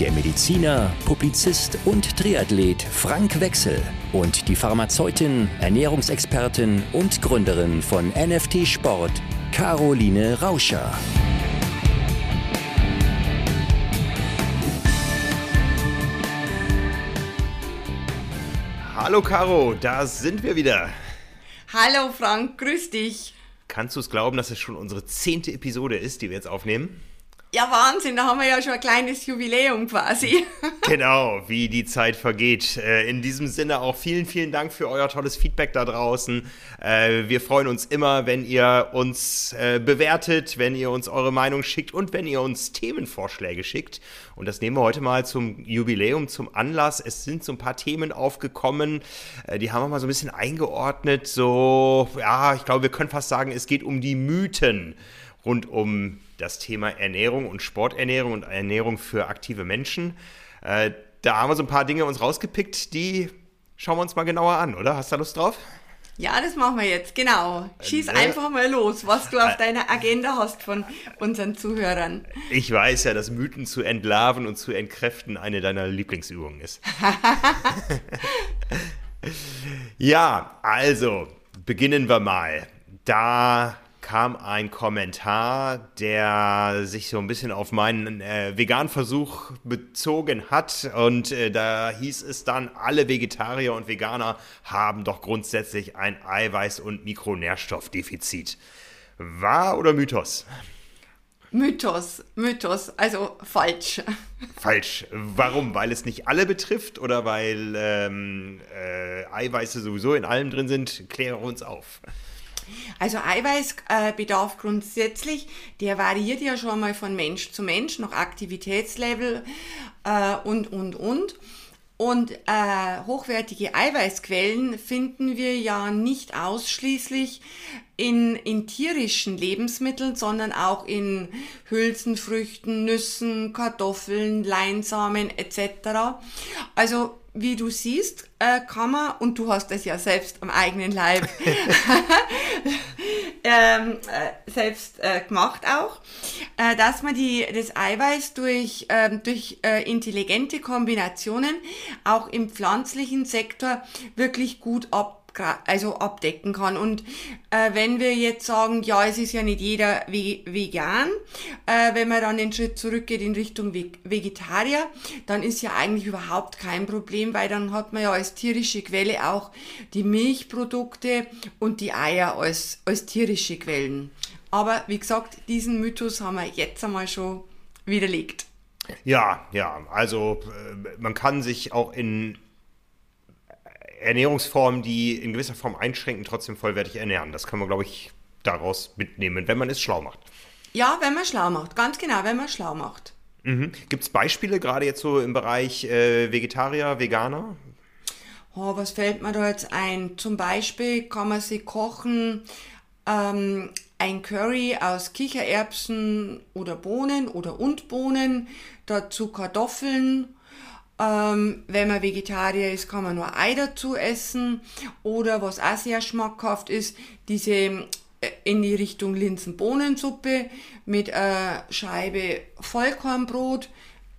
der Mediziner, Publizist und Triathlet Frank Wechsel und die Pharmazeutin, Ernährungsexpertin und Gründerin von NFT Sport, Caroline Rauscher. Hallo Caro, da sind wir wieder. Hallo Frank, grüß dich. Kannst du es glauben, dass es schon unsere zehnte Episode ist, die wir jetzt aufnehmen? Ja, Wahnsinn, da haben wir ja schon ein kleines Jubiläum quasi. Genau, wie die Zeit vergeht. Äh, in diesem Sinne auch vielen, vielen Dank für euer tolles Feedback da draußen. Äh, wir freuen uns immer, wenn ihr uns äh, bewertet, wenn ihr uns eure Meinung schickt und wenn ihr uns Themenvorschläge schickt. Und das nehmen wir heute mal zum Jubiläum, zum Anlass. Es sind so ein paar Themen aufgekommen, die haben wir mal so ein bisschen eingeordnet. So, ja, ich glaube, wir können fast sagen, es geht um die Mythen rund um das Thema Ernährung und Sporternährung und Ernährung für aktive Menschen. Äh, da haben wir so ein paar Dinge uns rausgepickt, die schauen wir uns mal genauer an, oder? Hast du da Lust drauf? Ja, das machen wir jetzt, genau. Schieß äh, einfach mal los, was du auf äh, deiner Agenda hast von unseren Zuhörern. Ich weiß ja, dass Mythen zu entlarven und zu entkräften eine deiner Lieblingsübungen ist. ja, also, beginnen wir mal. Da kam ein Kommentar, der sich so ein bisschen auf meinen äh, Veganversuch bezogen hat. Und äh, da hieß es dann, alle Vegetarier und Veganer haben doch grundsätzlich ein Eiweiß- und Mikronährstoffdefizit. Wahr oder Mythos? Mythos, Mythos, also falsch. Falsch. Warum? Weil es nicht alle betrifft oder weil ähm, äh, Eiweiße sowieso in allem drin sind? Kläre uns auf. Also Eiweißbedarf äh, grundsätzlich, der variiert ja schon mal von Mensch zu Mensch, nach Aktivitätslevel äh, und, und, und. Und äh, hochwertige Eiweißquellen finden wir ja nicht ausschließlich in, in tierischen Lebensmitteln, sondern auch in Hülsenfrüchten, Nüssen, Kartoffeln, Leinsamen etc. Also wie du siehst, äh, kann man, und du hast es ja selbst am eigenen Leib ähm, äh, selbst äh, gemacht auch, äh, dass man die, das Eiweiß durch, ähm, durch äh, intelligente Kombinationen auch im pflanzlichen Sektor wirklich gut ab also abdecken kann. Und äh, wenn wir jetzt sagen, ja, es ist ja nicht jeder vegan, äh, wenn man dann den Schritt zurückgeht in Richtung Vegetarier, dann ist ja eigentlich überhaupt kein Problem, weil dann hat man ja als tierische Quelle auch die Milchprodukte und die Eier als, als tierische Quellen. Aber wie gesagt, diesen Mythos haben wir jetzt einmal schon widerlegt. Ja, ja, also äh, man kann sich auch in Ernährungsformen, die in gewisser Form einschränken, trotzdem vollwertig ernähren. Das kann man, glaube ich, daraus mitnehmen, wenn man es schlau macht. Ja, wenn man schlau macht, ganz genau, wenn man schlau macht. Mhm. Gibt es Beispiele, gerade jetzt so im Bereich äh, Vegetarier, Veganer? Oh, was fällt mir da jetzt ein? Zum Beispiel kann man sich kochen ähm, ein Curry aus Kichererbsen oder Bohnen oder und Bohnen, dazu Kartoffeln ähm, wenn man Vegetarier ist, kann man nur Ei dazu essen. Oder was auch sehr schmackhaft ist, diese äh, in die Richtung Linsenbohnensuppe mit einer Scheibe Vollkornbrot.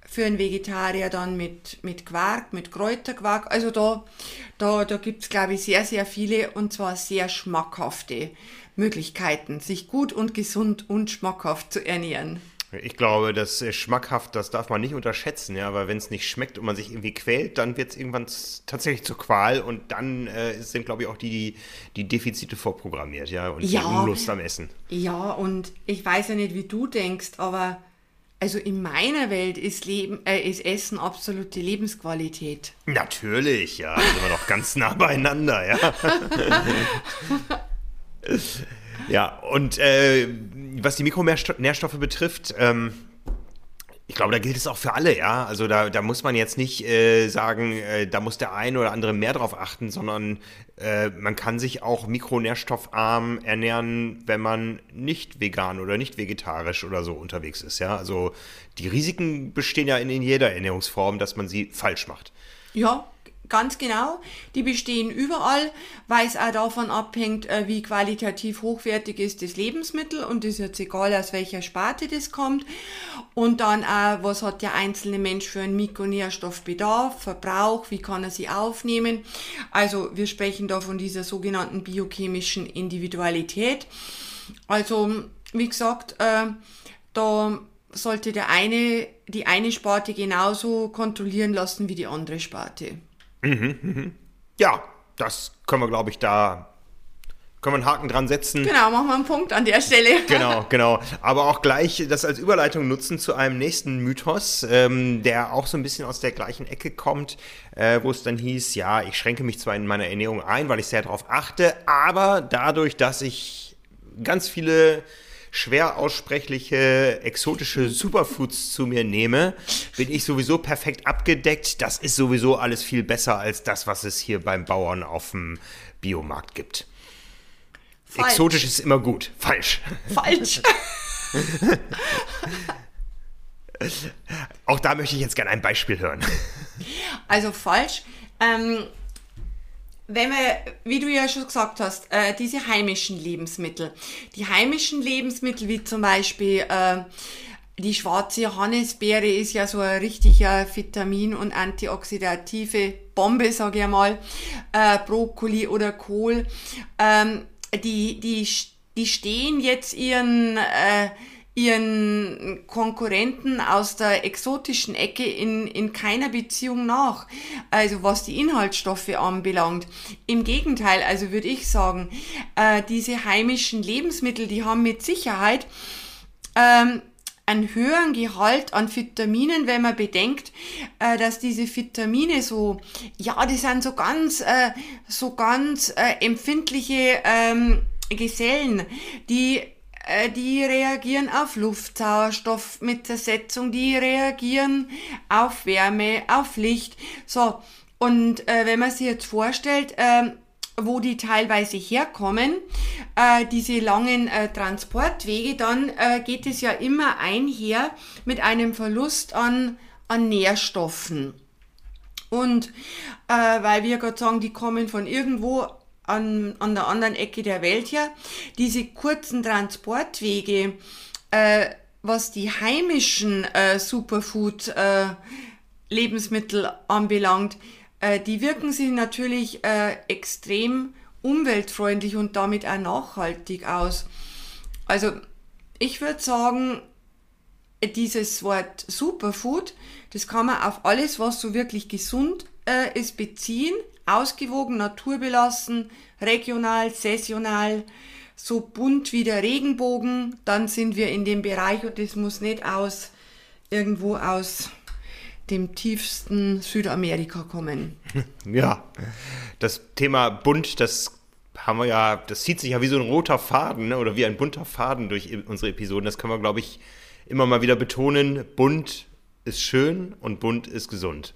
Für einen Vegetarier dann mit, mit Quark, mit Kräuterquark. Also da, da, da gibt's glaube ich, sehr, sehr viele und zwar sehr schmackhafte Möglichkeiten, sich gut und gesund und schmackhaft zu ernähren. Ich glaube, das ist schmackhaft, das darf man nicht unterschätzen, ja, weil wenn es nicht schmeckt und man sich irgendwie quält, dann wird es irgendwann tatsächlich zur Qual und dann äh, sind, glaube ich, auch die, die Defizite vorprogrammiert, ja, und ja, die Unlust am Essen. Ja, und ich weiß ja nicht, wie du denkst, aber also in meiner Welt ist, Leben, äh, ist Essen absolute Lebensqualität. Natürlich, ja, da sind wir doch ganz nah beieinander, ja. ja, und äh, was die Mikronährstoffe betrifft, ähm, Ich glaube, da gilt es auch für alle, ja. Also da, da muss man jetzt nicht äh, sagen, äh, da muss der eine oder andere mehr drauf achten, sondern äh, man kann sich auch mikronährstoffarm ernähren, wenn man nicht vegan oder nicht vegetarisch oder so unterwegs ist, ja. Also die Risiken bestehen ja in, in jeder Ernährungsform, dass man sie falsch macht. Ja, Ganz genau, die bestehen überall, weil es auch davon abhängt, äh, wie qualitativ hochwertig ist das Lebensmittel und ist jetzt egal, aus welcher Sparte das kommt. Und dann auch, was hat der einzelne Mensch für einen Mikronährstoffbedarf, Verbrauch, wie kann er sie aufnehmen. Also wir sprechen da von dieser sogenannten biochemischen Individualität. Also wie gesagt, äh, da sollte der eine, die eine Sparte genauso kontrollieren lassen wie die andere Sparte. Mhm, mhm. Ja, das können wir, glaube ich, da können wir einen Haken dran setzen. Genau, machen wir einen Punkt an der Stelle. genau, genau. Aber auch gleich das als Überleitung nutzen zu einem nächsten Mythos, ähm, der auch so ein bisschen aus der gleichen Ecke kommt, äh, wo es dann hieß, ja, ich schränke mich zwar in meiner Ernährung ein, weil ich sehr darauf achte, aber dadurch, dass ich ganz viele schwer aussprechliche, exotische Superfoods zu mir nehme, bin ich sowieso perfekt abgedeckt. Das ist sowieso alles viel besser als das, was es hier beim Bauern auf dem Biomarkt gibt. Falsch. Exotisch ist immer gut. Falsch. Falsch. Auch da möchte ich jetzt gerne ein Beispiel hören. Also falsch. Ähm, wenn wir, wie du ja schon gesagt hast, äh, diese heimischen Lebensmittel. Die heimischen Lebensmittel, wie zum Beispiel äh, die schwarze Johannisbeere, ist ja so ein richtiger Vitamin- und antioxidative Bombe, sage ich mal. Äh, Brokkoli oder Kohl. Ähm, die, die, die stehen jetzt ihren äh, ihren Konkurrenten aus der exotischen Ecke in, in keiner Beziehung nach. Also was die Inhaltsstoffe anbelangt. Im Gegenteil, also würde ich sagen, äh, diese heimischen Lebensmittel, die haben mit Sicherheit ähm, einen höheren Gehalt an Vitaminen, wenn man bedenkt, äh, dass diese Vitamine so, ja, die sind so ganz, äh, so ganz äh, empfindliche ähm, Gesellen, die die reagieren auf Luftsauerstoff mit Zersetzung, die reagieren auf Wärme, auf Licht. So, und äh, wenn man sich jetzt vorstellt, äh, wo die teilweise herkommen, äh, diese langen äh, Transportwege, dann äh, geht es ja immer einher mit einem Verlust an, an Nährstoffen. Und äh, weil wir gerade sagen, die kommen von irgendwo an, an der anderen Ecke der Welt her, diese kurzen Transportwege, äh, was die heimischen äh, Superfood-Lebensmittel äh, anbelangt, äh, die wirken sich natürlich äh, extrem umweltfreundlich und damit auch nachhaltig aus. Also ich würde sagen, dieses Wort Superfood, das kann man auf alles, was so wirklich gesund äh, ist, beziehen ausgewogen, naturbelassen, regional, saisonal, so bunt wie der Regenbogen, dann sind wir in dem Bereich und das muss nicht aus irgendwo aus dem tiefsten Südamerika kommen. Ja, das Thema bunt, das haben wir ja, das zieht sich ja wie so ein roter Faden ne? oder wie ein bunter Faden durch unsere Episoden. Das können wir, glaube ich, immer mal wieder betonen. Bunt ist schön und bunt ist gesund.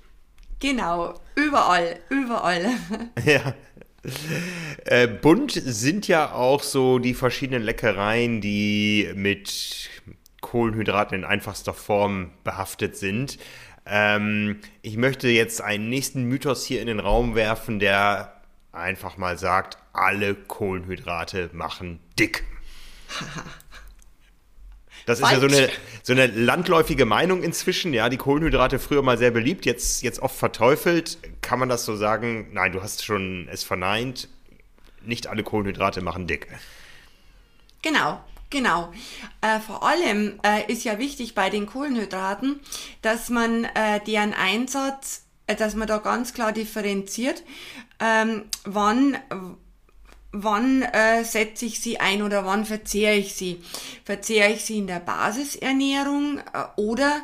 Genau, überall, überall. Ja. Äh, bunt sind ja auch so die verschiedenen Leckereien, die mit Kohlenhydraten in einfachster Form behaftet sind. Ähm, ich möchte jetzt einen nächsten Mythos hier in den Raum werfen, der einfach mal sagt, alle Kohlenhydrate machen dick. Das ist ja so eine, so eine landläufige Meinung inzwischen. Ja, die Kohlenhydrate früher mal sehr beliebt, jetzt, jetzt oft verteufelt. Kann man das so sagen? Nein, du hast schon es verneint. Nicht alle Kohlenhydrate machen dick. Genau, Genau. Äh, vor allem äh, ist ja wichtig bei den Kohlenhydraten, dass man äh, deren Einsatz, äh, dass man da ganz klar differenziert, ähm, wann wann äh, setze ich sie ein oder wann verzehre ich sie. Verzehre ich sie in der Basisernährung äh, oder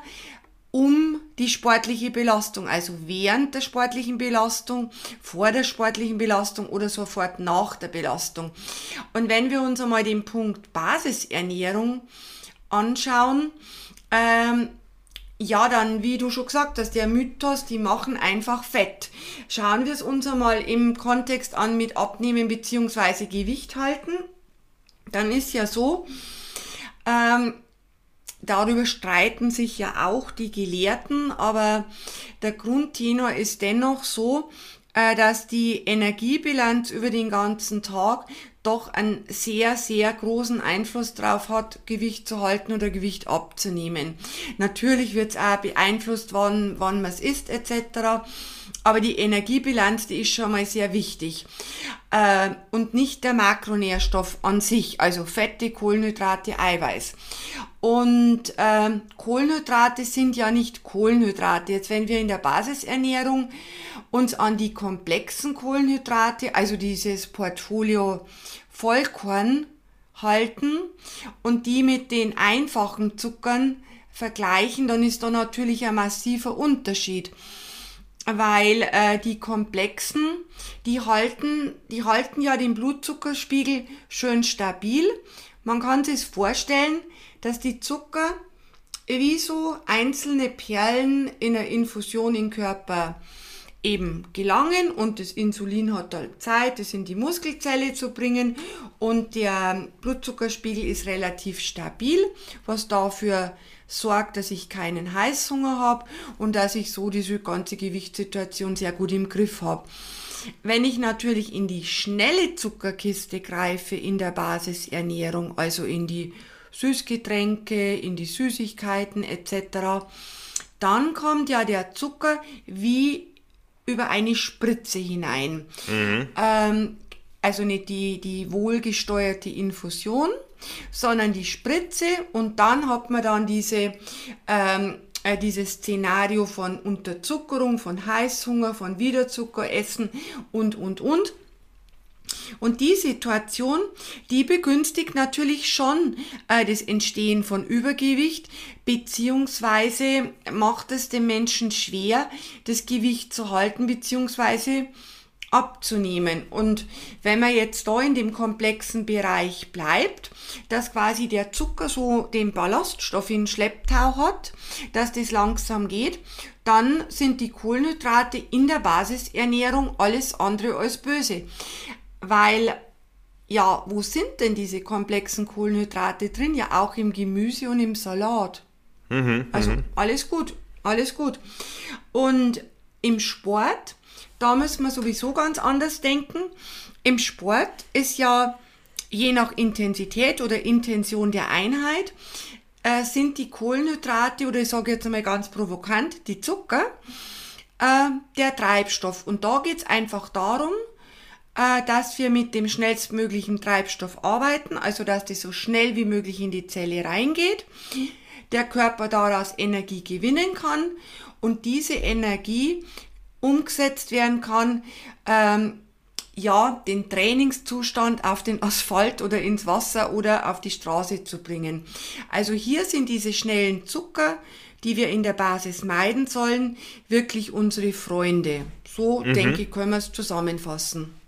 um die sportliche Belastung, also während der sportlichen Belastung, vor der sportlichen Belastung oder sofort nach der Belastung. Und wenn wir uns einmal den Punkt Basisernährung anschauen, ähm, ja, dann, wie du schon gesagt hast, der Mythos, die machen einfach Fett. Schauen wir es uns einmal im Kontext an mit Abnehmen bzw. Gewicht halten. Dann ist ja so, ähm, darüber streiten sich ja auch die Gelehrten, aber der Grundtenor ist dennoch so, äh, dass die Energiebilanz über den ganzen Tag doch einen sehr, sehr großen Einfluss drauf hat, Gewicht zu halten oder Gewicht abzunehmen. Natürlich wird es auch beeinflusst, wann, wann man es isst etc. Aber die Energiebilanz, die ist schon mal sehr wichtig. Äh, und nicht der Makronährstoff an sich, also Fette, Kohlenhydrate, Eiweiß. Und äh, Kohlenhydrate sind ja nicht Kohlenhydrate. Jetzt, wenn wir in der Basisernährung uns an die komplexen Kohlenhydrate, also dieses Portfolio Vollkorn halten und die mit den einfachen Zuckern vergleichen, dann ist da natürlich ein massiver Unterschied. Weil äh, die komplexen, die halten, die halten ja den Blutzuckerspiegel schön stabil. Man kann sich vorstellen, dass die Zucker wie so einzelne Perlen in einer Infusion im Körper eben gelangen und das Insulin hat halt Zeit, das in die Muskelzelle zu bringen und der Blutzuckerspiegel ist relativ stabil, was dafür sorgt, dass ich keinen Heißhunger habe und dass ich so diese ganze Gewichtssituation sehr gut im Griff habe. Wenn ich natürlich in die schnelle Zuckerkiste greife in der Basisernährung, also in die Süßgetränke, in die Süßigkeiten etc., dann kommt ja der Zucker wie über eine Spritze hinein. Mhm. Ähm, also nicht die, die wohlgesteuerte Infusion, sondern die Spritze und dann hat man dann diese, ähm, äh, dieses Szenario von Unterzuckerung, von Heißhunger, von Wiederzuckeressen und, und, und. Und die Situation, die begünstigt natürlich schon äh, das Entstehen von Übergewicht, beziehungsweise macht es dem Menschen schwer, das Gewicht zu halten, beziehungsweise abzunehmen. Und wenn man jetzt da in dem komplexen Bereich bleibt, dass quasi der Zucker so den Ballaststoff in Schlepptau hat, dass das langsam geht, dann sind die Kohlenhydrate in der Basisernährung alles andere als böse. Weil, ja, wo sind denn diese komplexen Kohlenhydrate drin? Ja, auch im Gemüse und im Salat. Mhm, also mhm. alles gut, alles gut. Und im Sport, da müssen wir sowieso ganz anders denken. Im Sport ist ja je nach Intensität oder Intention der Einheit, äh, sind die Kohlenhydrate oder ich sage jetzt einmal ganz provokant, die Zucker, äh, der Treibstoff. Und da geht es einfach darum, äh, dass wir mit dem schnellstmöglichen Treibstoff arbeiten, also dass das so schnell wie möglich in die Zelle reingeht, der Körper daraus Energie gewinnen kann und diese Energie umgesetzt werden kann, ähm, ja, den Trainingszustand auf den Asphalt oder ins Wasser oder auf die Straße zu bringen. Also hier sind diese schnellen Zucker, die wir in der Basis meiden sollen, wirklich unsere Freunde. So mhm. denke ich, können wir es zusammenfassen.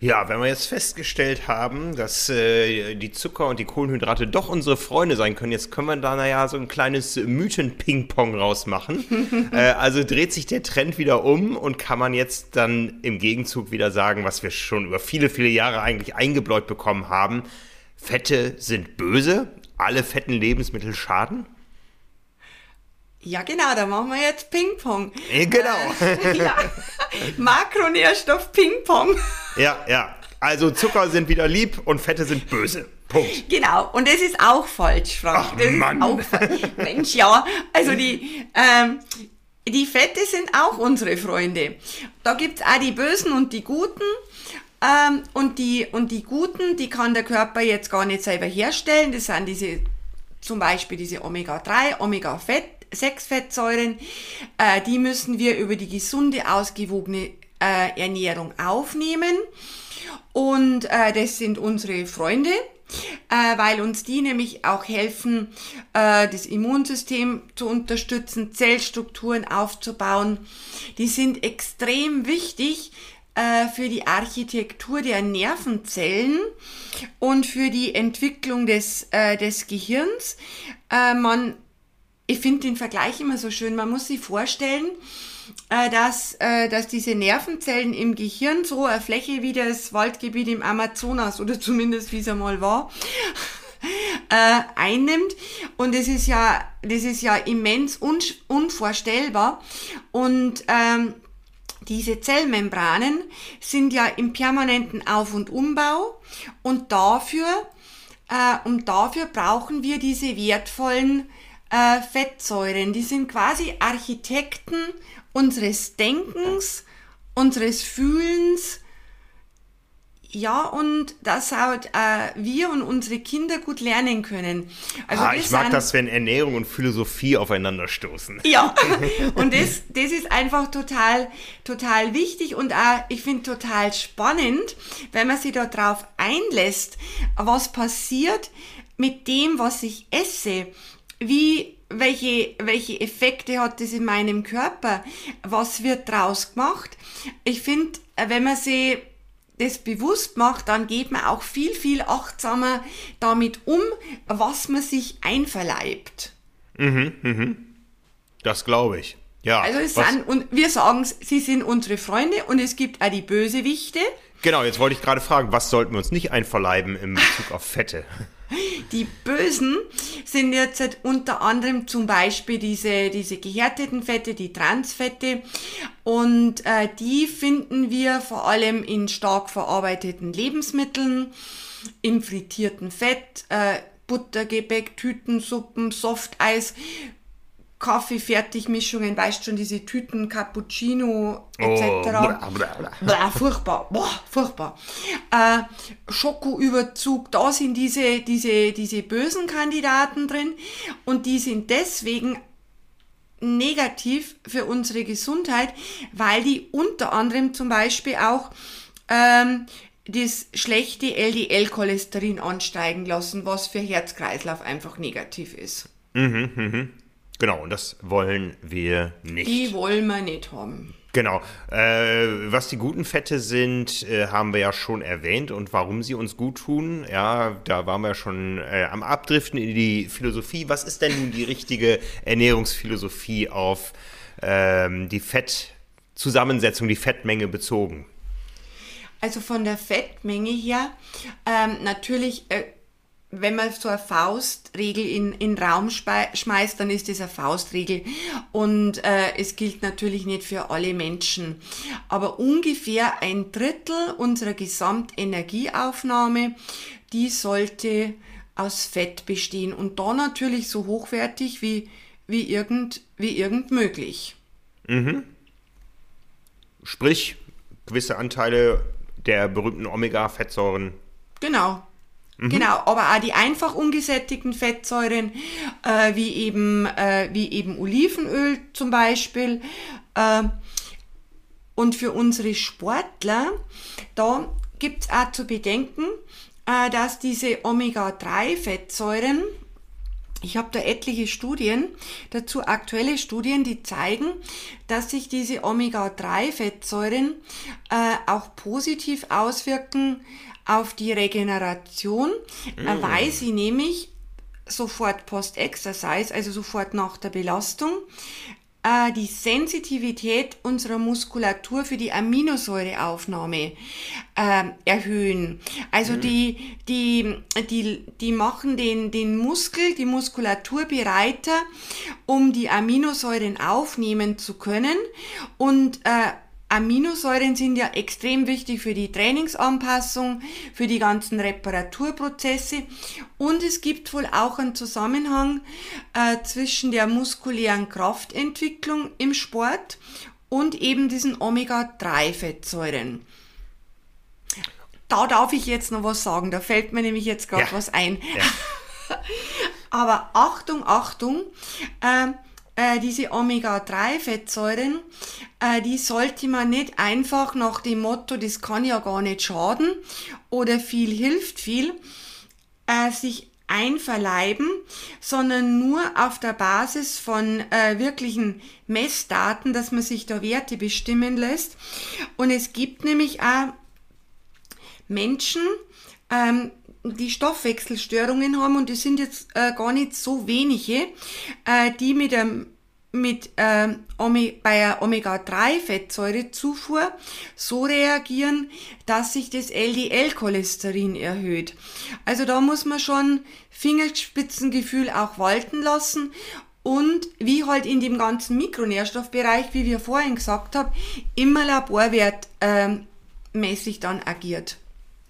Ja, wenn wir jetzt festgestellt haben, dass äh, die Zucker und die Kohlenhydrate doch unsere Freunde sein können, jetzt können wir da naja so ein kleines Mythen-Ping-Pong rausmachen. äh, also dreht sich der Trend wieder um und kann man jetzt dann im Gegenzug wieder sagen, was wir schon über viele, viele Jahre eigentlich eingebläut bekommen haben. Fette sind böse, alle fetten Lebensmittel schaden? Ja, genau, da machen wir jetzt Ping-Pong. Ja, genau. Äh, ja. Makronährstoff Ping-Pong. Ja, ja. Also Zucker sind wieder lieb und Fette sind böse. Punkt. Genau, und das ist auch falsch, Frank. Ach, das Mann. Auch, Mensch, ja. Also die, ähm, die Fette sind auch unsere Freunde. Da gibt's auch die Bösen und die Guten. Ähm, und, die, und die Guten, die kann der Körper jetzt gar nicht selber herstellen. Das sind diese, zum Beispiel diese Omega-3, Omega-Fett, sechs Fettsäuren, äh, die müssen wir über die gesunde, ausgewogene äh, Ernährung aufnehmen. Und äh, das sind unsere Freunde, äh, weil uns die nämlich auch helfen, äh, das Immunsystem zu unterstützen, Zellstrukturen aufzubauen. Die sind extrem wichtig äh, für die Architektur der Nervenzellen und für die Entwicklung des, äh, des Gehirns. Äh, man ich finde den Vergleich immer so schön. Man muss sich vorstellen, äh, dass, äh, dass diese Nervenzellen im Gehirn so eine Fläche wie das Waldgebiet im Amazonas oder zumindest wie es einmal war, äh, einnimmt. Und das ist ja, das ist ja immens un unvorstellbar. Und ähm, diese Zellmembranen sind ja im permanenten Auf- und Umbau und dafür, äh, und dafür brauchen wir diese wertvollen äh, Fettsäuren. Die sind quasi Architekten unseres Denkens, unseres Fühlens, ja, und das halt äh, wir und unsere Kinder gut lernen können. Also ah, ich mag sind, das, wenn Ernährung und Philosophie aufeinanderstoßen. Ja, und das, das ist einfach total, total wichtig und auch, ich finde total spannend, wenn man sich darauf einlässt, was passiert mit dem, was ich esse. Wie welche, welche Effekte hat das in meinem Körper? Was wird draus gemacht? Ich finde, wenn man sie das bewusst macht, dann geht man auch viel, viel achtsamer damit um, was man sich einverleibt. Mhm, mhm. Das glaube ich. Ja. Also es sind, und wir sagen, sie sind unsere Freunde und es gibt auch die Bösewichte. Genau, jetzt wollte ich gerade fragen, was sollten wir uns nicht einverleiben im Bezug auf Fette? Die Bösen sind jetzt unter anderem zum Beispiel diese, diese gehärteten Fette, die Transfette. Und äh, die finden wir vor allem in stark verarbeiteten Lebensmitteln, im frittierten Fett, äh, Buttergebäck, Tütensuppen, Softeis, Kaffee-Fertigmischungen, weißt schon, diese Tüten, Cappuccino etc. Oh, bla, bla, bla. Furchtbar, boah, furchtbar. Äh, Schokoüberzug, da sind diese, diese, diese bösen Kandidaten drin und die sind deswegen negativ für unsere Gesundheit, weil die unter anderem zum Beispiel auch ähm, das schlechte LDL-Cholesterin ansteigen lassen, was für Herz-Kreislauf einfach negativ ist. Mhm, mhm. Genau, und das wollen wir nicht. Die wollen wir nicht haben. Genau. Äh, was die guten Fette sind, äh, haben wir ja schon erwähnt und warum sie uns gut tun. Ja, da waren wir schon äh, am Abdriften in die Philosophie. Was ist denn nun die richtige Ernährungsphilosophie auf ähm, die Fettzusammensetzung, die Fettmenge bezogen? Also von der Fettmenge her, ähm, natürlich äh, wenn man so eine Faustregel in, in Raum schmeißt, dann ist das eine Faustregel. Und äh, es gilt natürlich nicht für alle Menschen. Aber ungefähr ein Drittel unserer Gesamtenergieaufnahme, die sollte aus Fett bestehen. Und da natürlich so hochwertig wie, wie, irgend, wie irgend möglich. Mhm. Sprich, gewisse Anteile der berühmten Omega-Fettsäuren. Genau. Mhm. Genau, aber auch die einfach ungesättigten Fettsäuren, äh, wie, eben, äh, wie eben Olivenöl zum Beispiel. Äh, und für unsere Sportler, da gibt es auch zu bedenken, äh, dass diese Omega-3-Fettsäuren, ich habe da etliche Studien, dazu aktuelle Studien, die zeigen, dass sich diese Omega-3-Fettsäuren äh, auch positiv auswirken auf die Regeneration, mm. weil sie nämlich sofort post-Exercise, also sofort nach der Belastung, äh, die Sensitivität unserer Muskulatur für die Aminosäureaufnahme äh, erhöhen. Also mm. die, die, die, die machen den, den Muskel, die Muskulatur bereiter, um die Aminosäuren aufnehmen zu können und äh, Aminosäuren sind ja extrem wichtig für die Trainingsanpassung, für die ganzen Reparaturprozesse und es gibt wohl auch einen Zusammenhang äh, zwischen der muskulären Kraftentwicklung im Sport und eben diesen Omega-3-Fettsäuren. Da darf ich jetzt noch was sagen, da fällt mir nämlich jetzt gerade ja. was ein. Ja. Aber Achtung, Achtung, äh, äh, diese Omega-3-Fettsäuren, äh, die sollte man nicht einfach nach dem Motto, das kann ja gar nicht schaden oder viel hilft viel, äh, sich einverleiben, sondern nur auf der Basis von äh, wirklichen Messdaten, dass man sich da Werte bestimmen lässt. Und es gibt nämlich auch Menschen, ähm, die Stoffwechselstörungen haben, und es sind jetzt äh, gar nicht so wenige, äh, die mit einem mit äh, bei der Omega-3-Fettsäurezufuhr so reagieren, dass sich das LDL-Cholesterin erhöht. Also da muss man schon Fingerspitzengefühl auch walten lassen und wie halt in dem ganzen Mikronährstoffbereich, wie wir vorhin gesagt haben, immer laborwertmäßig ähm, dann agiert.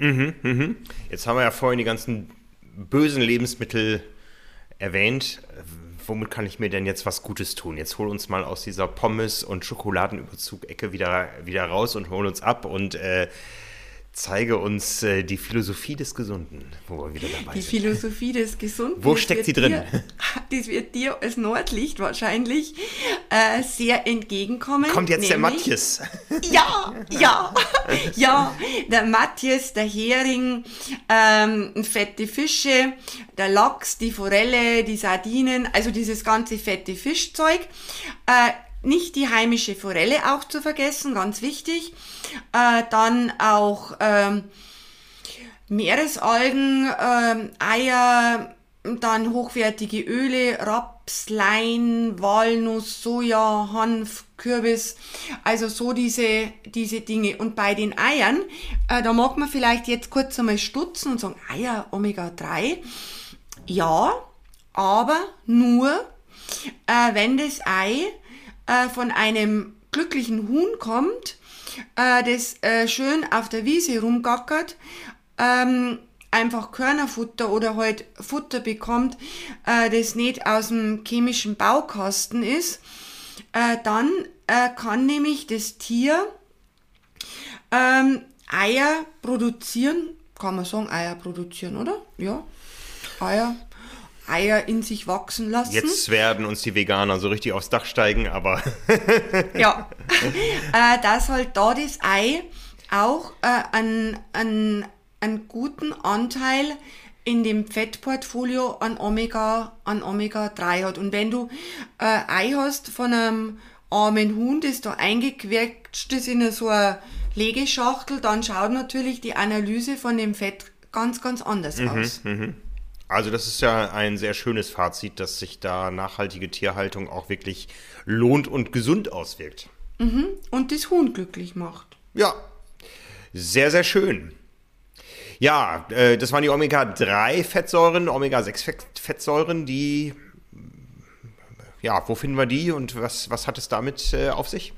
Mhm, mhm. Jetzt haben wir ja vorhin die ganzen bösen Lebensmittel erwähnt womit kann ich mir denn jetzt was Gutes tun? Jetzt hol uns mal aus dieser Pommes- und Schokoladenüberzug-Ecke wieder, wieder raus und hol uns ab und äh, zeige uns äh, die Philosophie des Gesunden, wo wir wieder dabei die sind. Die Philosophie des Gesunden. Wo steckt sie drin? Dir, das wird dir als Nordlicht wahrscheinlich äh, sehr entgegenkommen. Kommt jetzt der Matthias. Ja, ja, ja. Der Matthias, der Hering, ähm, fette Fische, der Lachs, die Forelle, die Sardinen, also dieses ganze fette Fischzeug. Äh, nicht die heimische Forelle auch zu vergessen, ganz wichtig. Äh, dann auch ähm, Meeresalgen, ähm, Eier, dann hochwertige Öle, Raps, Lein, Walnuss, Soja, Hanf, Kürbis, also so diese, diese Dinge. Und bei den Eiern, äh, da mag man vielleicht jetzt kurz einmal stutzen und sagen, Eier Omega-3. Ja, aber nur, äh, wenn das Ei äh, von einem glücklichen Huhn kommt, äh, das äh, schön auf der Wiese rumgackert, ähm, einfach Körnerfutter oder halt Futter bekommt, äh, das nicht aus dem chemischen Baukasten ist, äh, dann äh, kann nämlich das Tier ähm, Eier produzieren, kann man sagen, Eier produzieren, oder? Ja, Eier Eier in sich wachsen lassen. Jetzt werden uns die Veganer so richtig aufs Dach steigen, aber. ja, äh, dass halt da das Ei auch äh, einen, einen, einen guten Anteil in dem Fettportfolio an Omega, an Omega 3 hat. Und wenn du äh, Ei hast von einem armen Huhn, das da eingequetscht ist in so eine Legeschachtel, dann schaut natürlich die Analyse von dem Fett ganz, ganz anders mhm, aus. Mhm. Also das ist ja ein sehr schönes Fazit, dass sich da nachhaltige Tierhaltung auch wirklich lohnt und gesund auswirkt. Mhm. Und das Huhn glücklich macht. Ja, sehr, sehr schön. Ja, äh, das waren die Omega-3-Fettsäuren, Omega-6-Fettsäuren, die, ja, wo finden wir die und was, was hat es damit äh, auf sich?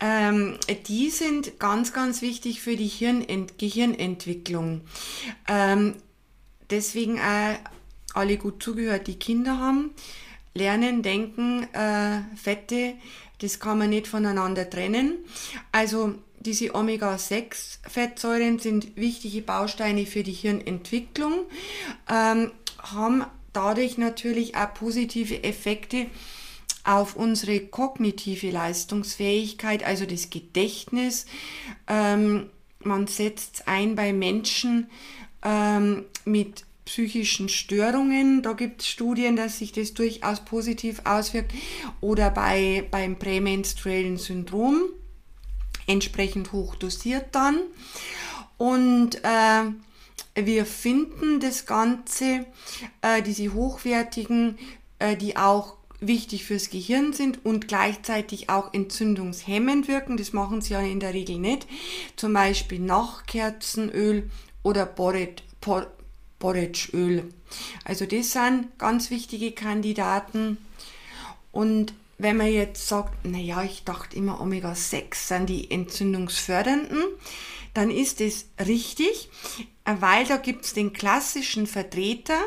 Ähm, die sind ganz, ganz wichtig für die Hirnent Gehirnentwicklung. Ähm, deswegen auch alle gut zugehört, die Kinder haben. Lernen, denken, äh, Fette, das kann man nicht voneinander trennen. Also diese Omega-6-Fettsäuren sind wichtige Bausteine für die Hirnentwicklung, ähm, haben dadurch natürlich auch positive Effekte auf unsere kognitive Leistungsfähigkeit, also das Gedächtnis. Ähm, man setzt ein bei Menschen, ähm, mit psychischen Störungen. Da gibt es Studien, dass sich das durchaus positiv auswirkt. Oder bei, beim prämenstruellen Syndrom, entsprechend hoch dosiert dann. Und äh, wir finden das Ganze, äh, diese hochwertigen, äh, die auch wichtig fürs Gehirn sind und gleichzeitig auch entzündungshemmend wirken. Das machen sie ja in der Regel nicht. Zum Beispiel Nachtkerzenöl oder Borret. Also das sind ganz wichtige Kandidaten. Und wenn man jetzt sagt, naja, ich dachte immer Omega-6 sind die entzündungsfördernden, dann ist das richtig, weil da gibt es den klassischen Vertreter,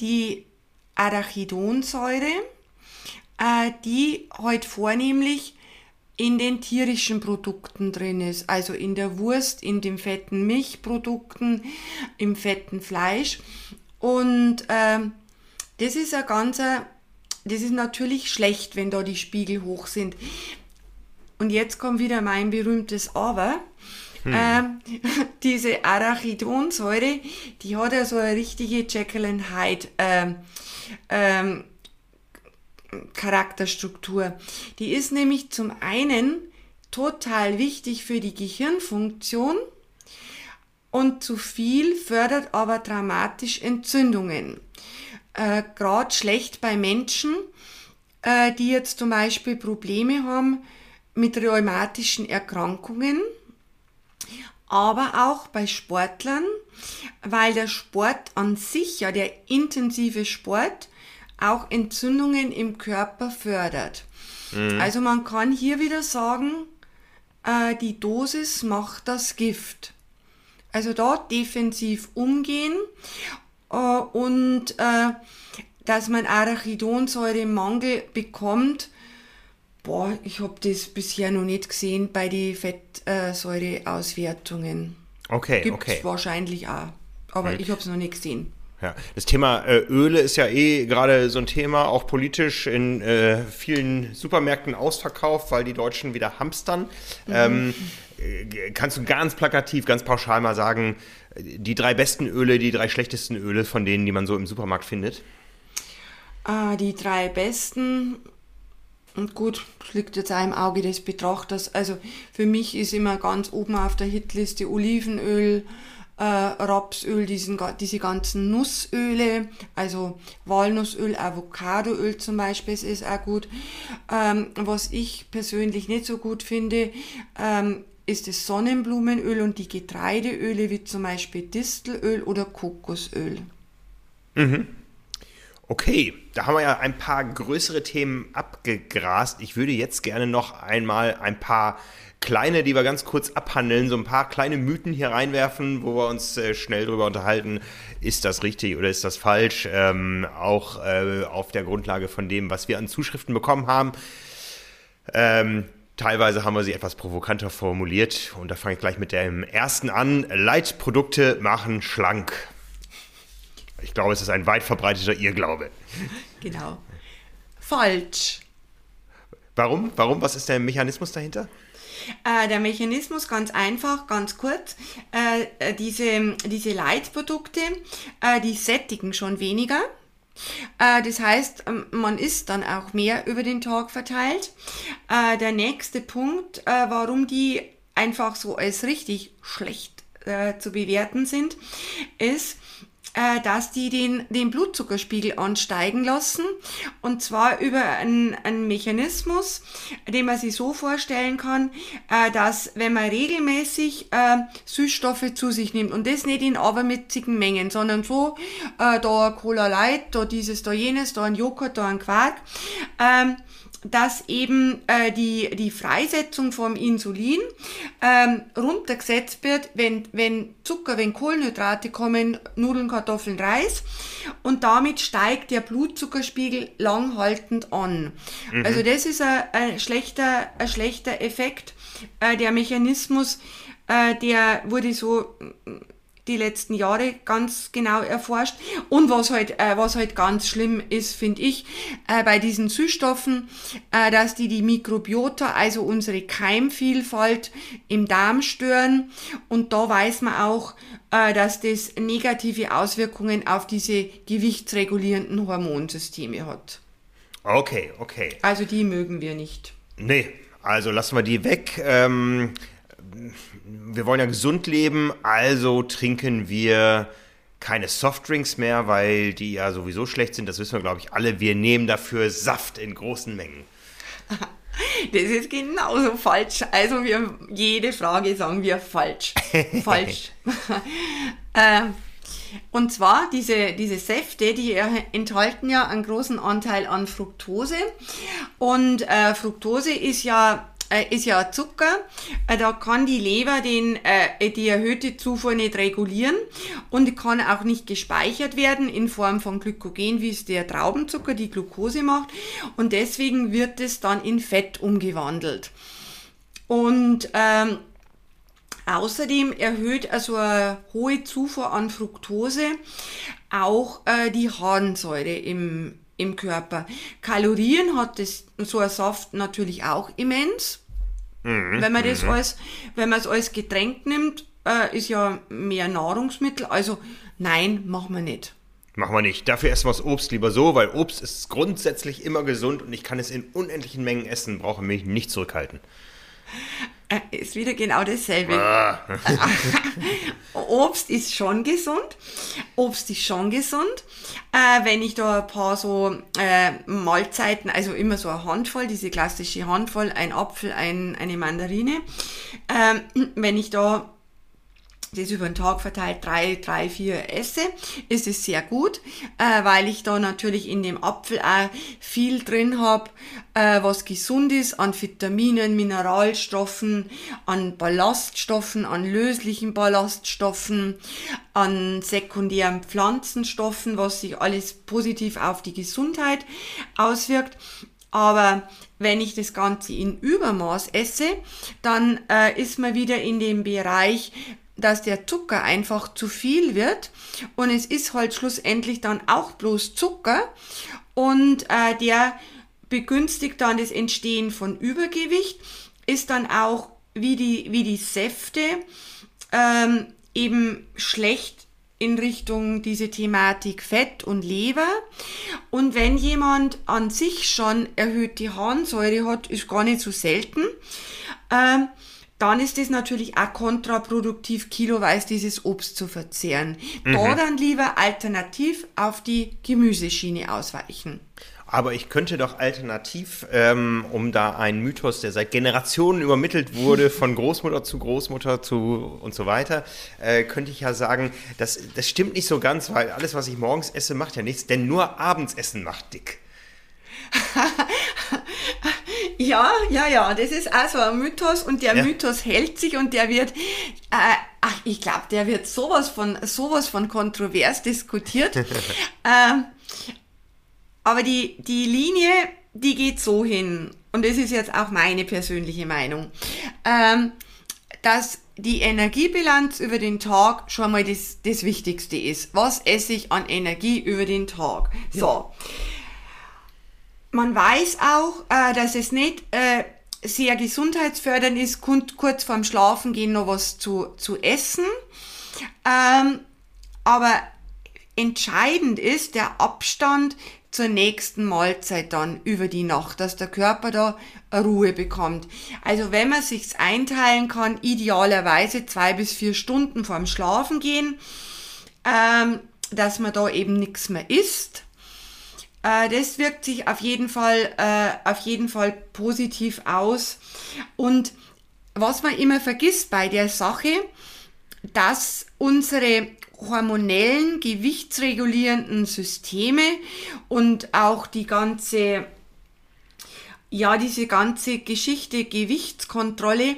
die Arachidonsäure, äh, die heute halt vornehmlich in den tierischen Produkten drin ist, also in der Wurst, in den fetten Milchprodukten, im fetten Fleisch. Und äh, das ist ein ganzer, das ist natürlich schlecht, wenn da die Spiegel hoch sind. Und jetzt kommt wieder mein berühmtes Aber. Hm. Ähm, diese Arachidonsäure, die hat ja so eine richtige Jekyll and Hyde ähm, ähm, Charakterstruktur. Die ist nämlich zum einen total wichtig für die Gehirnfunktion und zu viel fördert aber dramatisch Entzündungen. Äh, Gerade schlecht bei Menschen, äh, die jetzt zum Beispiel Probleme haben mit rheumatischen Erkrankungen, aber auch bei Sportlern, weil der Sport an sich, ja der intensive Sport, auch Entzündungen im Körper fördert. Mhm. Also man kann hier wieder sagen, äh, die Dosis macht das Gift. Also da defensiv umgehen äh, und äh, dass man Arachidonsäuremangel bekommt, boah, ich habe das bisher noch nicht gesehen bei den Fettsäureauswertungen. Okay, Gibt's okay. wahrscheinlich auch, aber hm. ich habe es noch nicht gesehen. Ja, das Thema äh, Öle ist ja eh gerade so ein Thema, auch politisch in äh, vielen Supermärkten ausverkauft, weil die Deutschen wieder hamstern. Mhm. Ähm, äh, kannst du ganz plakativ, ganz pauschal mal sagen, die drei besten Öle, die drei schlechtesten Öle von denen, die man so im Supermarkt findet? Ah, die drei besten, und gut, das liegt jetzt auch im Auge des Betrachters. Also für mich ist immer ganz oben auf der Hitliste Olivenöl, äh, Rapsöl, diesen, diese ganzen Nussöle, also Walnussöl, Avocadoöl zum Beispiel, ist auch gut. Ähm, was ich persönlich nicht so gut finde, ähm, ist das Sonnenblumenöl und die Getreideöle, wie zum Beispiel Distelöl oder Kokosöl. Mhm. Okay, da haben wir ja ein paar größere Themen abgegrast. Ich würde jetzt gerne noch einmal ein paar kleine, die wir ganz kurz abhandeln, so ein paar kleine Mythen hier reinwerfen, wo wir uns äh, schnell drüber unterhalten, ist das richtig oder ist das falsch, ähm, auch äh, auf der Grundlage von dem, was wir an Zuschriften bekommen haben. Ähm, teilweise haben wir sie etwas provokanter formuliert und da fange ich gleich mit dem ersten an. Leitprodukte machen schlank. Ich glaube, es ist ein weit verbreiteter Irrglaube. Genau. Falsch. Warum? Warum? Was ist der Mechanismus dahinter? Äh, der Mechanismus ganz einfach, ganz kurz. Äh, äh, diese, diese Leitprodukte, äh, die sättigen schon weniger. Äh, das heißt, ähm, man isst dann auch mehr über den Tag verteilt. Äh, der nächste Punkt, warum die einfach so als richtig schlecht zu bewerten sind, ist, äh, dass die den, den Blutzuckerspiegel ansteigen lassen. Und zwar über einen, einen Mechanismus, den man sich so vorstellen kann, äh, dass wenn man regelmäßig äh, Süßstoffe zu sich nimmt und das nicht in abermitzigen Mengen, sondern so, äh, da Cola Light, da dieses, da jenes, da ein Joghurt, da ein Quark, ähm, dass eben äh, die, die Freisetzung vom Insulin ähm, runtergesetzt wird, wenn, wenn Zucker, wenn Kohlenhydrate kommen, Nudeln, Kartoffeln, Reis und damit steigt der Blutzuckerspiegel langhaltend an. Mhm. Also das ist ein, ein, schlechter, ein schlechter Effekt. Äh, der Mechanismus, äh, der wurde so die letzten Jahre ganz genau erforscht. Und was halt, äh, was halt ganz schlimm ist, finde ich, äh, bei diesen Süßstoffen, äh, dass die die Mikrobiota, also unsere Keimvielfalt im Darm stören. Und da weiß man auch, äh, dass das negative Auswirkungen auf diese gewichtsregulierenden Hormonsysteme hat. Okay, okay. Also die mögen wir nicht. Nee, also lassen wir die weg. Ähm wir wollen ja gesund leben, also trinken wir keine Softdrinks mehr, weil die ja sowieso schlecht sind. Das wissen wir, glaube ich, alle. Wir nehmen dafür Saft in großen Mengen. Das ist genauso falsch. Also wir jede Frage sagen wir falsch. falsch. äh, und zwar diese, diese Säfte, die enthalten ja einen großen Anteil an Fructose. Und äh, Fructose ist ja äh, ist ja Zucker. Äh, da kann die Leber den, äh, die erhöhte Zufuhr nicht regulieren und kann auch nicht gespeichert werden in Form von Glykogen, wie es der Traubenzucker, die Glucose macht. Und deswegen wird es dann in Fett umgewandelt. Und ähm, Außerdem erhöht also eine hohe Zufuhr an Fructose auch äh, die Harnsäure im, im Körper. Kalorien hat das, so ein Saft natürlich auch immens. Mhm. Wenn man das mhm. als, wenn man es als Getränk nimmt, äh, ist ja mehr Nahrungsmittel. Also nein, machen wir nicht. Machen wir nicht. Dafür essen wir das Obst lieber so, weil Obst ist grundsätzlich immer gesund und ich kann es in unendlichen Mengen essen, brauche mich nicht zurückhalten. Äh, ist wieder genau dasselbe. Ah. Obst ist schon gesund. Obst ist schon gesund. Äh, wenn ich da ein paar so äh, Mahlzeiten, also immer so eine Handvoll, diese klassische Handvoll, ein Apfel, ein, eine Mandarine, äh, wenn ich da das über den Tag verteilt drei, drei, vier esse, ist es sehr gut, äh, weil ich da natürlich in dem Apfel auch viel drin habe, äh, was gesund ist an Vitaminen, Mineralstoffen, an Ballaststoffen, an löslichen Ballaststoffen, an sekundären Pflanzenstoffen, was sich alles positiv auf die Gesundheit auswirkt. Aber wenn ich das Ganze in Übermaß esse, dann äh, ist man wieder in dem Bereich, dass der Zucker einfach zu viel wird. Und es ist halt schlussendlich dann auch bloß Zucker. Und äh, der begünstigt dann das Entstehen von Übergewicht, ist dann auch wie die, wie die Säfte ähm, eben schlecht in Richtung diese Thematik Fett und Leber. Und wenn jemand an sich schon erhöhte Harnsäure hat, ist gar nicht so selten, ähm, dann ist es natürlich auch kontraproduktiv, kiloweise dieses Obst zu verzehren. Mhm. Da dann lieber alternativ auf die Gemüseschiene ausweichen. Aber ich könnte doch alternativ, ähm, um da einen Mythos, der seit Generationen übermittelt wurde, von Großmutter zu Großmutter zu und so weiter, äh, könnte ich ja sagen, das, das stimmt nicht so ganz, weil alles, was ich morgens esse, macht ja nichts, denn nur Abendsessen macht dick. Ja, ja, ja, das ist auch so ein Mythos und der ja. Mythos hält sich und der wird, äh, ach, ich glaube, der wird sowas von, sowas von kontrovers diskutiert. ähm, aber die, die Linie, die geht so hin, und das ist jetzt auch meine persönliche Meinung, ähm, dass die Energiebilanz über den Tag schon mal das, das Wichtigste ist. Was esse ich an Energie über den Tag? So. Man weiß auch, äh, dass es nicht äh, sehr gesundheitsfördernd ist, kurz vorm Schlafengehen noch was zu, zu essen. Ähm, aber entscheidend ist der Abstand zur nächsten Mahlzeit dann über die Nacht, dass der Körper da Ruhe bekommt. Also wenn man sich's einteilen kann, idealerweise zwei bis vier Stunden vorm Schlafen gehen, ähm, dass man da eben nichts mehr isst das wirkt sich auf jeden Fall, äh, auf jeden Fall positiv aus. Und was man immer vergisst bei der Sache, dass unsere hormonellen, gewichtsregulierenden Systeme und auch die ganze, ja, diese ganze Geschichte Gewichtskontrolle,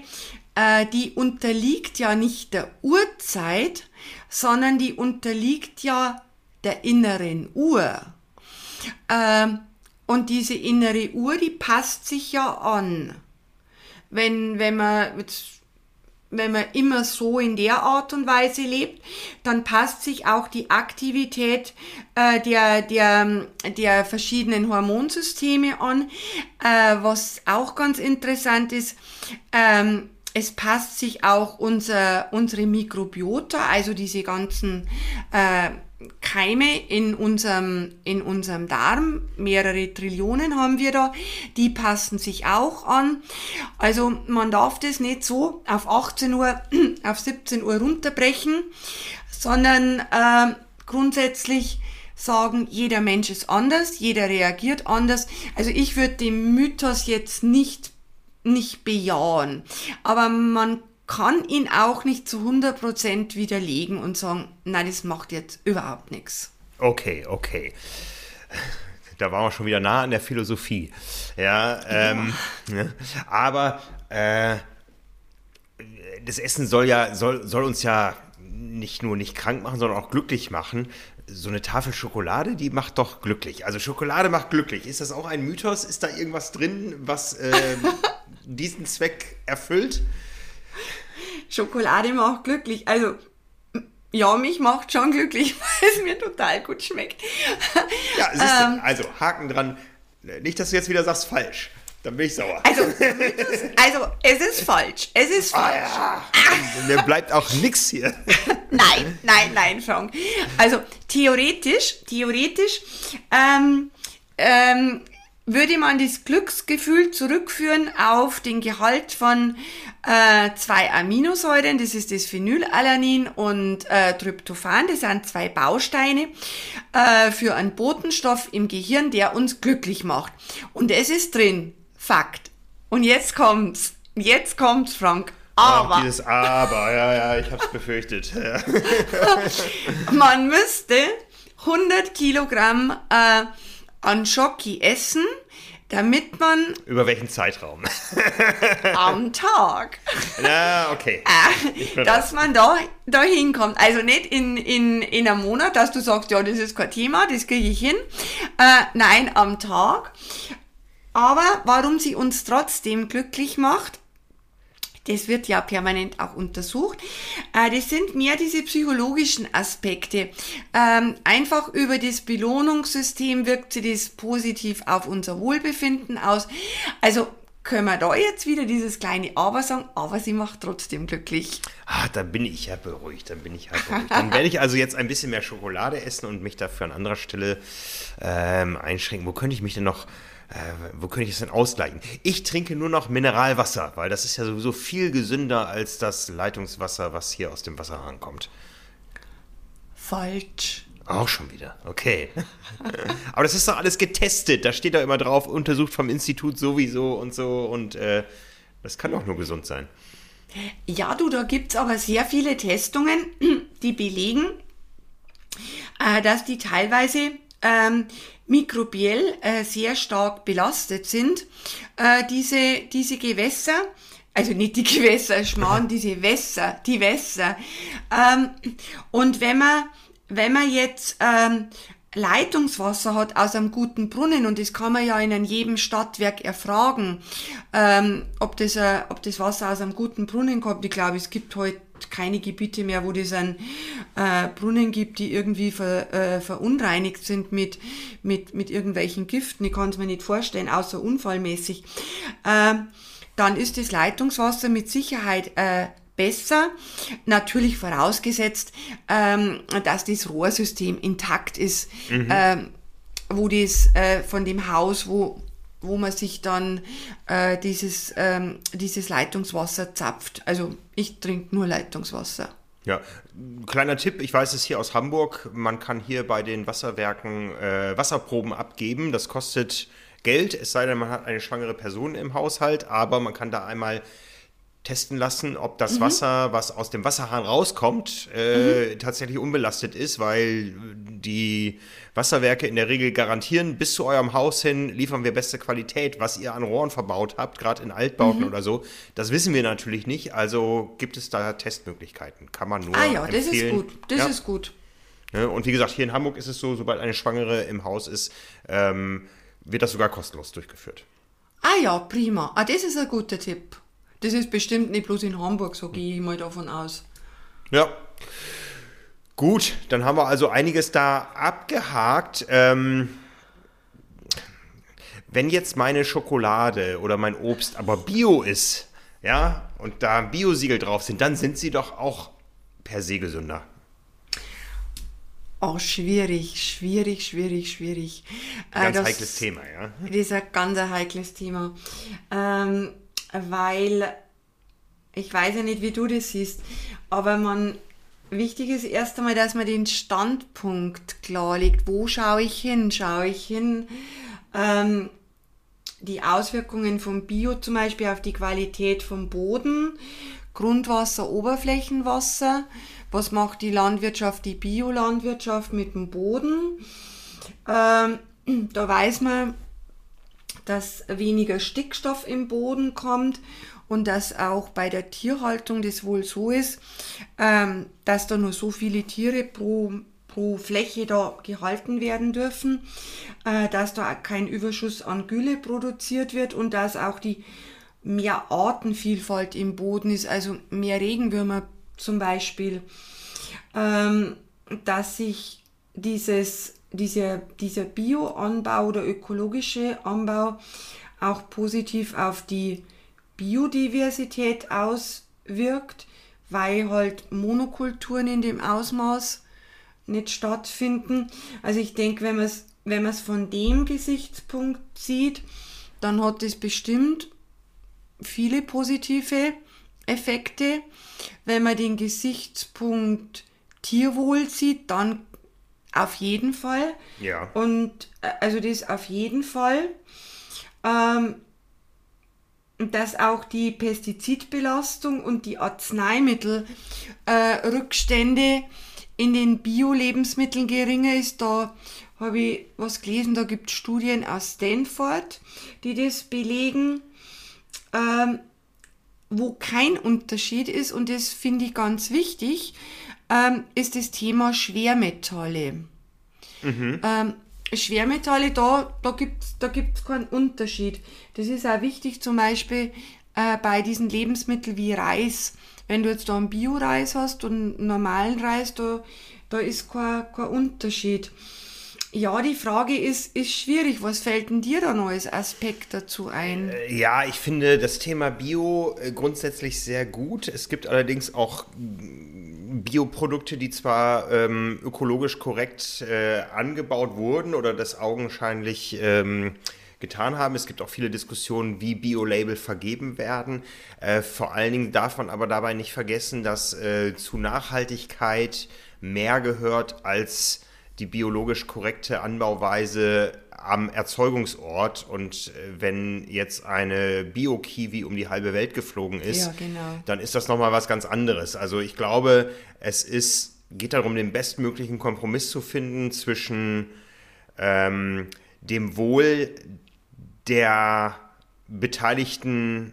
äh, die unterliegt ja nicht der Uhrzeit, sondern die unterliegt ja der inneren Uhr. Ähm, und diese innere Uhr, die passt sich ja an. Wenn, wenn man wenn man immer so in der Art und Weise lebt, dann passt sich auch die Aktivität äh, der, der, der verschiedenen Hormonsysteme an. Äh, was auch ganz interessant ist, ähm, es passt sich auch unser, unsere Mikrobiota, also diese ganzen äh, Keime in unserem, in unserem Darm, mehrere Trillionen haben wir da, die passen sich auch an. Also man darf das nicht so auf 18 Uhr, auf 17 Uhr runterbrechen, sondern äh, grundsätzlich sagen, jeder Mensch ist anders, jeder reagiert anders. Also ich würde den Mythos jetzt nicht, nicht bejahen, aber man kann ihn auch nicht zu 100% widerlegen und sagen, nein, das macht jetzt überhaupt nichts. Okay, okay. Da waren wir schon wieder nah an der Philosophie. Ja, ähm, ja. Ne? aber äh, das Essen soll ja, soll, soll uns ja nicht nur nicht krank machen, sondern auch glücklich machen. So eine Tafel Schokolade, die macht doch glücklich. Also Schokolade macht glücklich. Ist das auch ein Mythos? Ist da irgendwas drin, was äh, diesen Zweck erfüllt? Schokolade macht glücklich. Also, ja, mich macht schon glücklich, weil es mir total gut schmeckt. Ja, ähm, also Haken dran. Nicht, dass du jetzt wieder sagst, falsch. Dann bin ich sauer. Also, also es ist falsch. Es ist ah, falsch. Ah, ja. Mir bleibt auch nichts hier. nein, nein, nein, Frank. Also theoretisch, theoretisch ähm, ähm, würde man das Glücksgefühl zurückführen auf den Gehalt von äh, zwei Aminosäuren, das ist das Phenylalanin und äh, Tryptophan, das sind zwei Bausteine äh, für einen Botenstoff im Gehirn, der uns glücklich macht. Und es ist drin, Fakt. Und jetzt kommt's, jetzt kommt's, Frank. Aber. Ach, dieses Aber, ja, ja, ich hab's befürchtet. Ja. Man müsste 100 Kilogramm äh, an Schoki essen, damit man Über welchen Zeitraum? am Tag, Na, okay. äh, dass man da, da hinkommt. Also nicht in, in, in einem Monat, dass du sagst, ja, das ist kein Thema, das kriege ich hin. Äh, nein, am Tag. Aber warum sie uns trotzdem glücklich macht, das wird ja permanent auch untersucht. Äh, Das sind mehr diese psychologischen Aspekte. Ähm, einfach über das Belohnungssystem wirkt sich das positiv auf unser Wohlbefinden aus. Also können wir da jetzt wieder dieses kleine Aber sagen, aber sie macht trotzdem glücklich. Ah, dann bin ich ja beruhigt, dann bin ich ja beruhigt. Dann werde ich also jetzt ein bisschen mehr Schokolade essen und mich dafür an anderer Stelle ähm, einschränken. Wo könnte ich mich denn noch, äh, wo könnte ich es denn ausgleichen? Ich trinke nur noch Mineralwasser, weil das ist ja sowieso viel gesünder als das Leitungswasser, was hier aus dem Wasserhahn kommt. Falsch. Auch schon wieder, okay. Aber das ist doch alles getestet. Da steht doch immer drauf, untersucht vom Institut sowieso und so. Und äh, das kann doch nur gesund sein. Ja, du, da gibt's aber sehr viele Testungen, die belegen, äh, dass die teilweise ähm, mikrobiell äh, sehr stark belastet sind. Äh, diese, diese Gewässer, also nicht die Gewässer, Schmarrn, diese Wässer, die Wässer. Ähm, und wenn man, wenn man jetzt ähm, Leitungswasser hat aus einem guten Brunnen und das kann man ja in jedem Stadtwerk erfragen, ähm, ob, das, äh, ob das Wasser aus einem guten Brunnen kommt. Ich glaube, es gibt heute keine Gebiete mehr, wo es einen äh, Brunnen gibt, die irgendwie ver, äh, verunreinigt sind mit, mit, mit irgendwelchen Giften. Ich kann es mir nicht vorstellen, außer unfallmäßig. Ähm, dann ist das Leitungswasser mit Sicherheit äh, besser. Natürlich vorausgesetzt, ähm, dass das Rohrsystem intakt ist, ähm, wo das äh, von dem Haus, wo, wo man sich dann äh, dieses, ähm, dieses Leitungswasser zapft. Also ich trinke nur Leitungswasser. Ja, kleiner Tipp, ich weiß es hier aus Hamburg, man kann hier bei den Wasserwerken äh, Wasserproben abgeben. Das kostet Geld, es sei denn, man hat eine schwangere Person im Haushalt, aber man kann da einmal testen lassen, ob das Wasser, was aus dem Wasserhahn rauskommt, äh, tatsächlich unbelastet ist, weil die Wasserwerke in der Regel garantieren, bis zu eurem Haus hin liefern wir beste Qualität, was ihr an Rohren verbaut habt, gerade in Altbauten oder so. Das wissen wir natürlich nicht, also gibt es da Testmöglichkeiten. Kann man nur Ah ja, das ist empfehlen. gut. Das Ja. ist gut. Ne? Und wie gesagt, hier in Hamburg ist es so, sobald eine Schwangere im Haus ist, ähm, wird das sogar kostenlos durchgeführt. Ah ja, prima. Ah, das ist ein guter Tipp. Das ist bestimmt nicht bloß in Hamburg, so gehe ich mal davon aus. Ja. Gut, dann haben wir also einiges da abgehakt. Ähm, wenn jetzt meine Schokolade oder mein Obst aber Bio ist, ja, und da Bio-Siegel drauf sind, dann sind sie doch auch per se gesünder. Oh, schwierig, schwierig, schwierig, schwierig. Äh, Ganz das- heikles Thema, ja. Das ist ein ganz ein heikles Thema. Ähm, weil, ich weiß ja nicht, wie du das siehst, aber man, wichtig ist erst einmal, dass man den Standpunkt klarlegt. Wo schaue ich hin? Schaue ich hin, ähm, die Auswirkungen vom Bio zum Beispiel auf die Qualität vom Boden, Grundwasser, Oberflächenwasser. Was macht die Landwirtschaft, die Biolandwirtschaft mit dem Boden? Ähm, da weiß man, dass weniger Stickstoff im Boden kommt und dass auch bei der Tierhaltung das wohl so ist, ähm, dass da nur so viele Tiere pro, pro Fläche da gehalten werden dürfen, äh, dass da kein Überschuss an Gülle produziert wird und dass auch die mehr Artenvielfalt im Boden ist, also mehr Regenwürmer zum Beispiel, ähm, dass sich dieses, dieser, dieser Bioanbau oder ökologische Anbau auch positiv auf die Biodiversität auswirkt, weil halt Monokulturen in dem Ausmaß nicht stattfinden. Also ich denke, wenn man es wenn man es von dem Gesichtspunkt sieht, dann hat es bestimmt viele positive Effekte. Wenn man den Gesichtspunkt Tierwohl sieht, dann auf jeden Fall. Ja. Und äh, also das auf jeden Fall. Ähm, dass auch die Pestizidbelastung und die Arzneimittelrückstände äh, in den Bio-Lebensmitteln geringer ist. Da habe ich was gelesen, da gibt es Studien aus Stanford, die das belegen, ähm, wo kein Unterschied ist, und das finde ich ganz wichtig, ähm, ist das Thema Schwermetalle. Mhm. Ähm, Schwermetalle, da, da gibt es da gibt's keinen Unterschied. Das ist auch wichtig, zum Beispiel äh, bei diesen Lebensmitteln wie Reis. Wenn du jetzt da einen Bio-Reis hast und einen normalen Reis, da, da ist kein, kein Unterschied. Ja, die Frage ist, ist schwierig. Was fällt denn dir da noch als Aspekt dazu ein? Äh, ja, ich finde das Thema Bio äh, grundsätzlich sehr gut. Es gibt allerdings auch Bioprodukte, die zwar ähm, ökologisch korrekt äh, angebaut wurden oder das augenscheinlich ähm, getan haben. Es gibt auch viele Diskussionen, wie Bio-Label vergeben werden. Äh, vor allen Dingen darf man aber dabei nicht vergessen, dass äh, zu Nachhaltigkeit mehr gehört als die biologisch korrekte Anbauweise am Erzeugungsort und äh, wenn jetzt eine Bio-Kiwi um die halbe Welt geflogen ist, ja, genau. dann ist das nochmal was ganz anderes. Also ich glaube, es ist, geht darum, den bestmöglichen Kompromiss zu finden zwischen ähm, dem Wohl der beteiligten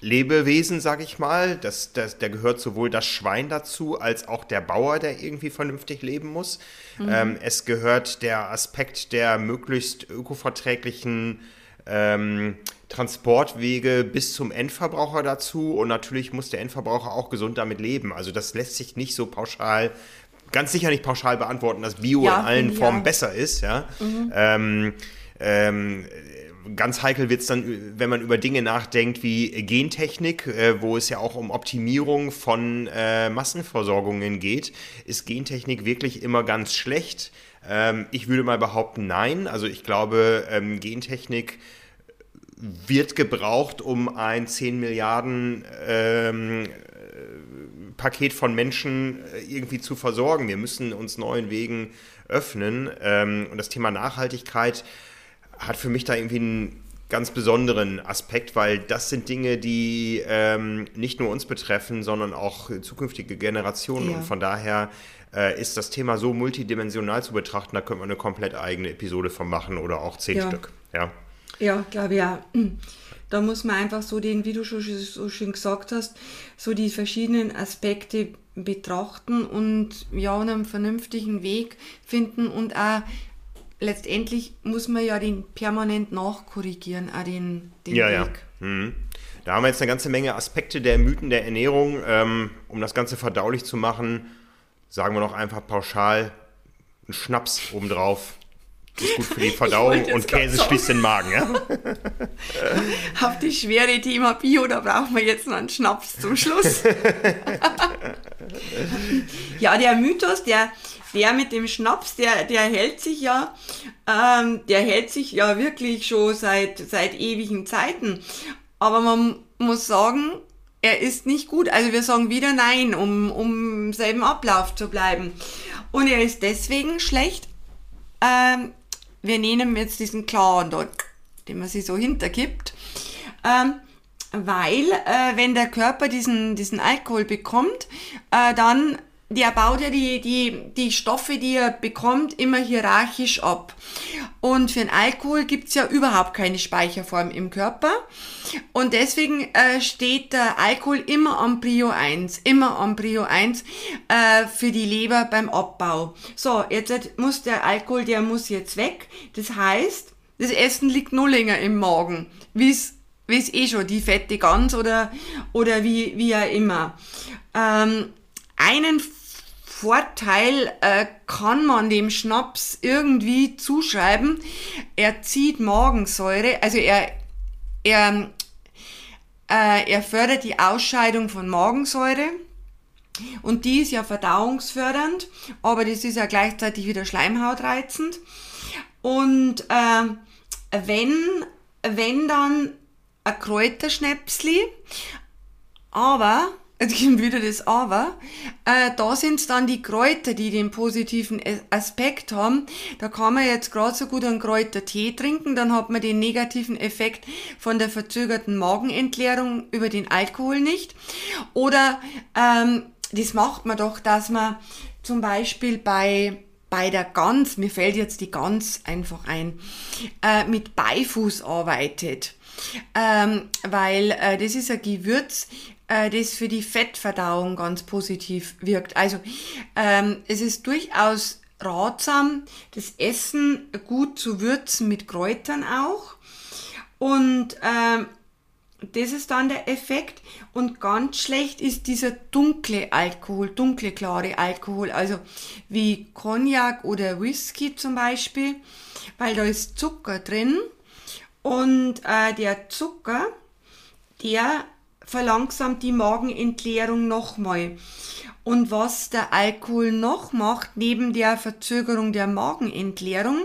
Lebewesen, sag ich mal. Das, das, da gehört sowohl das Schwein dazu, als auch der Bauer, der irgendwie vernünftig leben muss. Mhm. Ähm, es gehört der Aspekt der möglichst ökoverträglichen ähm, Transportwege bis zum Endverbraucher dazu. Und natürlich muss der Endverbraucher auch gesund damit leben. Also das lässt sich nicht so pauschal ganz sicher nicht pauschal beantworten, dass Bio ja, in allen Formen ja. besser ist. Ja? Mhm. Ähm, ähm, ganz heikel wird es dann, wenn man über Dinge nachdenkt wie Gentechnik, äh, wo es ja auch um Optimierung von äh, Massenversorgungen geht. Ist Gentechnik wirklich immer ganz schlecht? Ähm, ich würde mal behaupten, nein. Also ich glaube, ähm, Gentechnik wird gebraucht, um ein 10 Milliarden ähm, Paket von Menschen äh, irgendwie zu versorgen. Wir müssen uns neuen Wegen öffnen. Ähm, und das Thema Nachhaltigkeit hat für mich da irgendwie einen ganz besonderen Aspekt, weil das sind Dinge, die ähm, nicht nur uns betreffen, sondern auch zukünftige Generationen. Ja. Und von daher äh, ist das Thema so multidimensional zu betrachten, da könnte man eine komplett eigene Episode von machen oder auch zehn ja. Stück. Ja, ja glaube ja. Da muss man einfach so den, wie du schon so schön gesagt hast, so die verschiedenen Aspekte betrachten und ja, einen vernünftigen Weg finden und auch letztendlich muss man ja den permanent nachkorrigieren, auch den, den ja, Weg. Ja. Mhm. Da haben wir jetzt eine ganze Menge Aspekte der Mythen der Ernährung. Ähm, um das Ganze verdaulich zu machen, sagen wir noch einfach pauschal einen Schnaps obendrauf. Ist gut für die Verdauung und Käse schließt den Magen, ja? Auf die schwere Thema Bio, da brauchen wir jetzt noch einen Schnaps zum Schluss. ja, der Mythos, der, der mit dem Schnaps, der, der hält sich ja, ähm, der hält sich ja wirklich schon seit, seit ewigen Zeiten. Aber man muss sagen, er ist nicht gut. Also wir sagen wieder nein, um, um im selben Ablauf zu bleiben. Und er ist deswegen schlecht. Ähm, wir nehmen jetzt diesen Clown dort, den man sich so hintergibt. Ähm, weil, äh, wenn der Körper diesen, diesen Alkohol bekommt, äh, dann der baut ja die, die, die Stoffe, die er bekommt, immer hierarchisch ab. Und für den Alkohol gibt's ja überhaupt keine Speicherform im Körper. Und deswegen äh, steht der Alkohol immer am Prio 1, immer am Prio 1 äh, für die Leber beim Abbau. So, jetzt muss der Alkohol, der muss jetzt weg. Das heißt, das Essen liegt nur länger im Magen, wie es wie es eh schon, die fette Gans oder, oder wie, wie auch immer. Ähm, einen Vorteil äh, kann man dem Schnaps irgendwie zuschreiben. Er zieht Magensäure, also er, er, äh, er fördert die Ausscheidung von Magensäure. Und die ist ja verdauungsfördernd, aber das ist ja gleichzeitig wieder schleimhautreizend. Und äh, wenn, wenn dann ein Kräuterschnäpsli Aber, jetzt kommt wieder das Aber, äh, da sind es dann die Kräuter, die den positiven Aspekt haben. Da kann man jetzt gerade so gut einen Kräutertee trinken, dann hat man den negativen Effekt von der verzögerten Magenentleerung über den Alkohol nicht. Oder ähm, das macht man doch, dass man zum Beispiel bei bei der Gans, mir fällt jetzt die Gans einfach ein, äh, mit Beifuß arbeitet. Ähm, weil äh, das ist ein Gewürz, äh, das für die Fettverdauung ganz positiv wirkt. Also ähm, es ist durchaus ratsam, das Essen gut zu würzen mit Kräutern auch. Und ähm, das ist dann der Effekt. Und ganz schlecht ist dieser dunkle Alkohol, dunkle, klare Alkohol, also wie Cognac oder Whisky zum Beispiel, weil da ist Zucker drin. Und äh, der Zucker, der verlangsamt die Magenentleerung nochmal. Und was der Alkohol noch macht, neben der Verzögerung der Magenentleerung,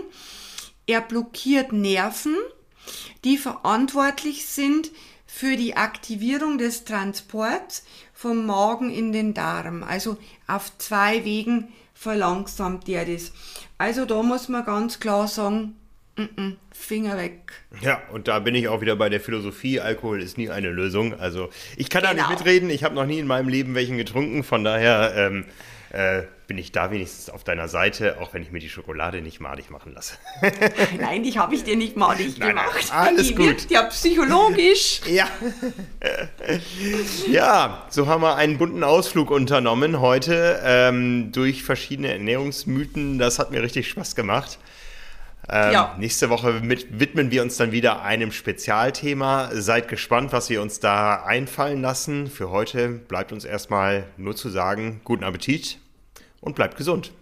er blockiert Nerven, die verantwortlich sind für die Aktivierung des Transports vom Magen in den Darm. Also auf zwei Wegen verlangsamt er das. Also da muss man ganz klar sagen, Finger weg. Ja, und da bin ich auch wieder bei der Philosophie, Alkohol ist nie eine Lösung. Also ich kann genau. da nicht genau. mitreden, ich habe noch nie in meinem Leben welchen getrunken, von daher ähm, äh, bin ich da wenigstens auf deiner Seite, auch wenn ich mir die Schokolade nicht madig machen lasse. Nein, die habe ich dir nicht madig nein, gemacht. Nein, alles die gut. Wirkt ja psychologisch. Ja. ja, so haben wir einen bunten Ausflug unternommen heute ähm, durch verschiedene Ernährungsmythen. Das hat mir richtig Spaß gemacht. Ähm, ja. Nächste Woche mit, widmen wir uns dann wieder einem Spezialthema. Seid gespannt, was wir uns da einfallen lassen. Für heute bleibt uns erstmal nur zu sagen, guten Appetit und bleibt gesund.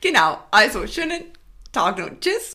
Genau, also schönen Tag und tschüss.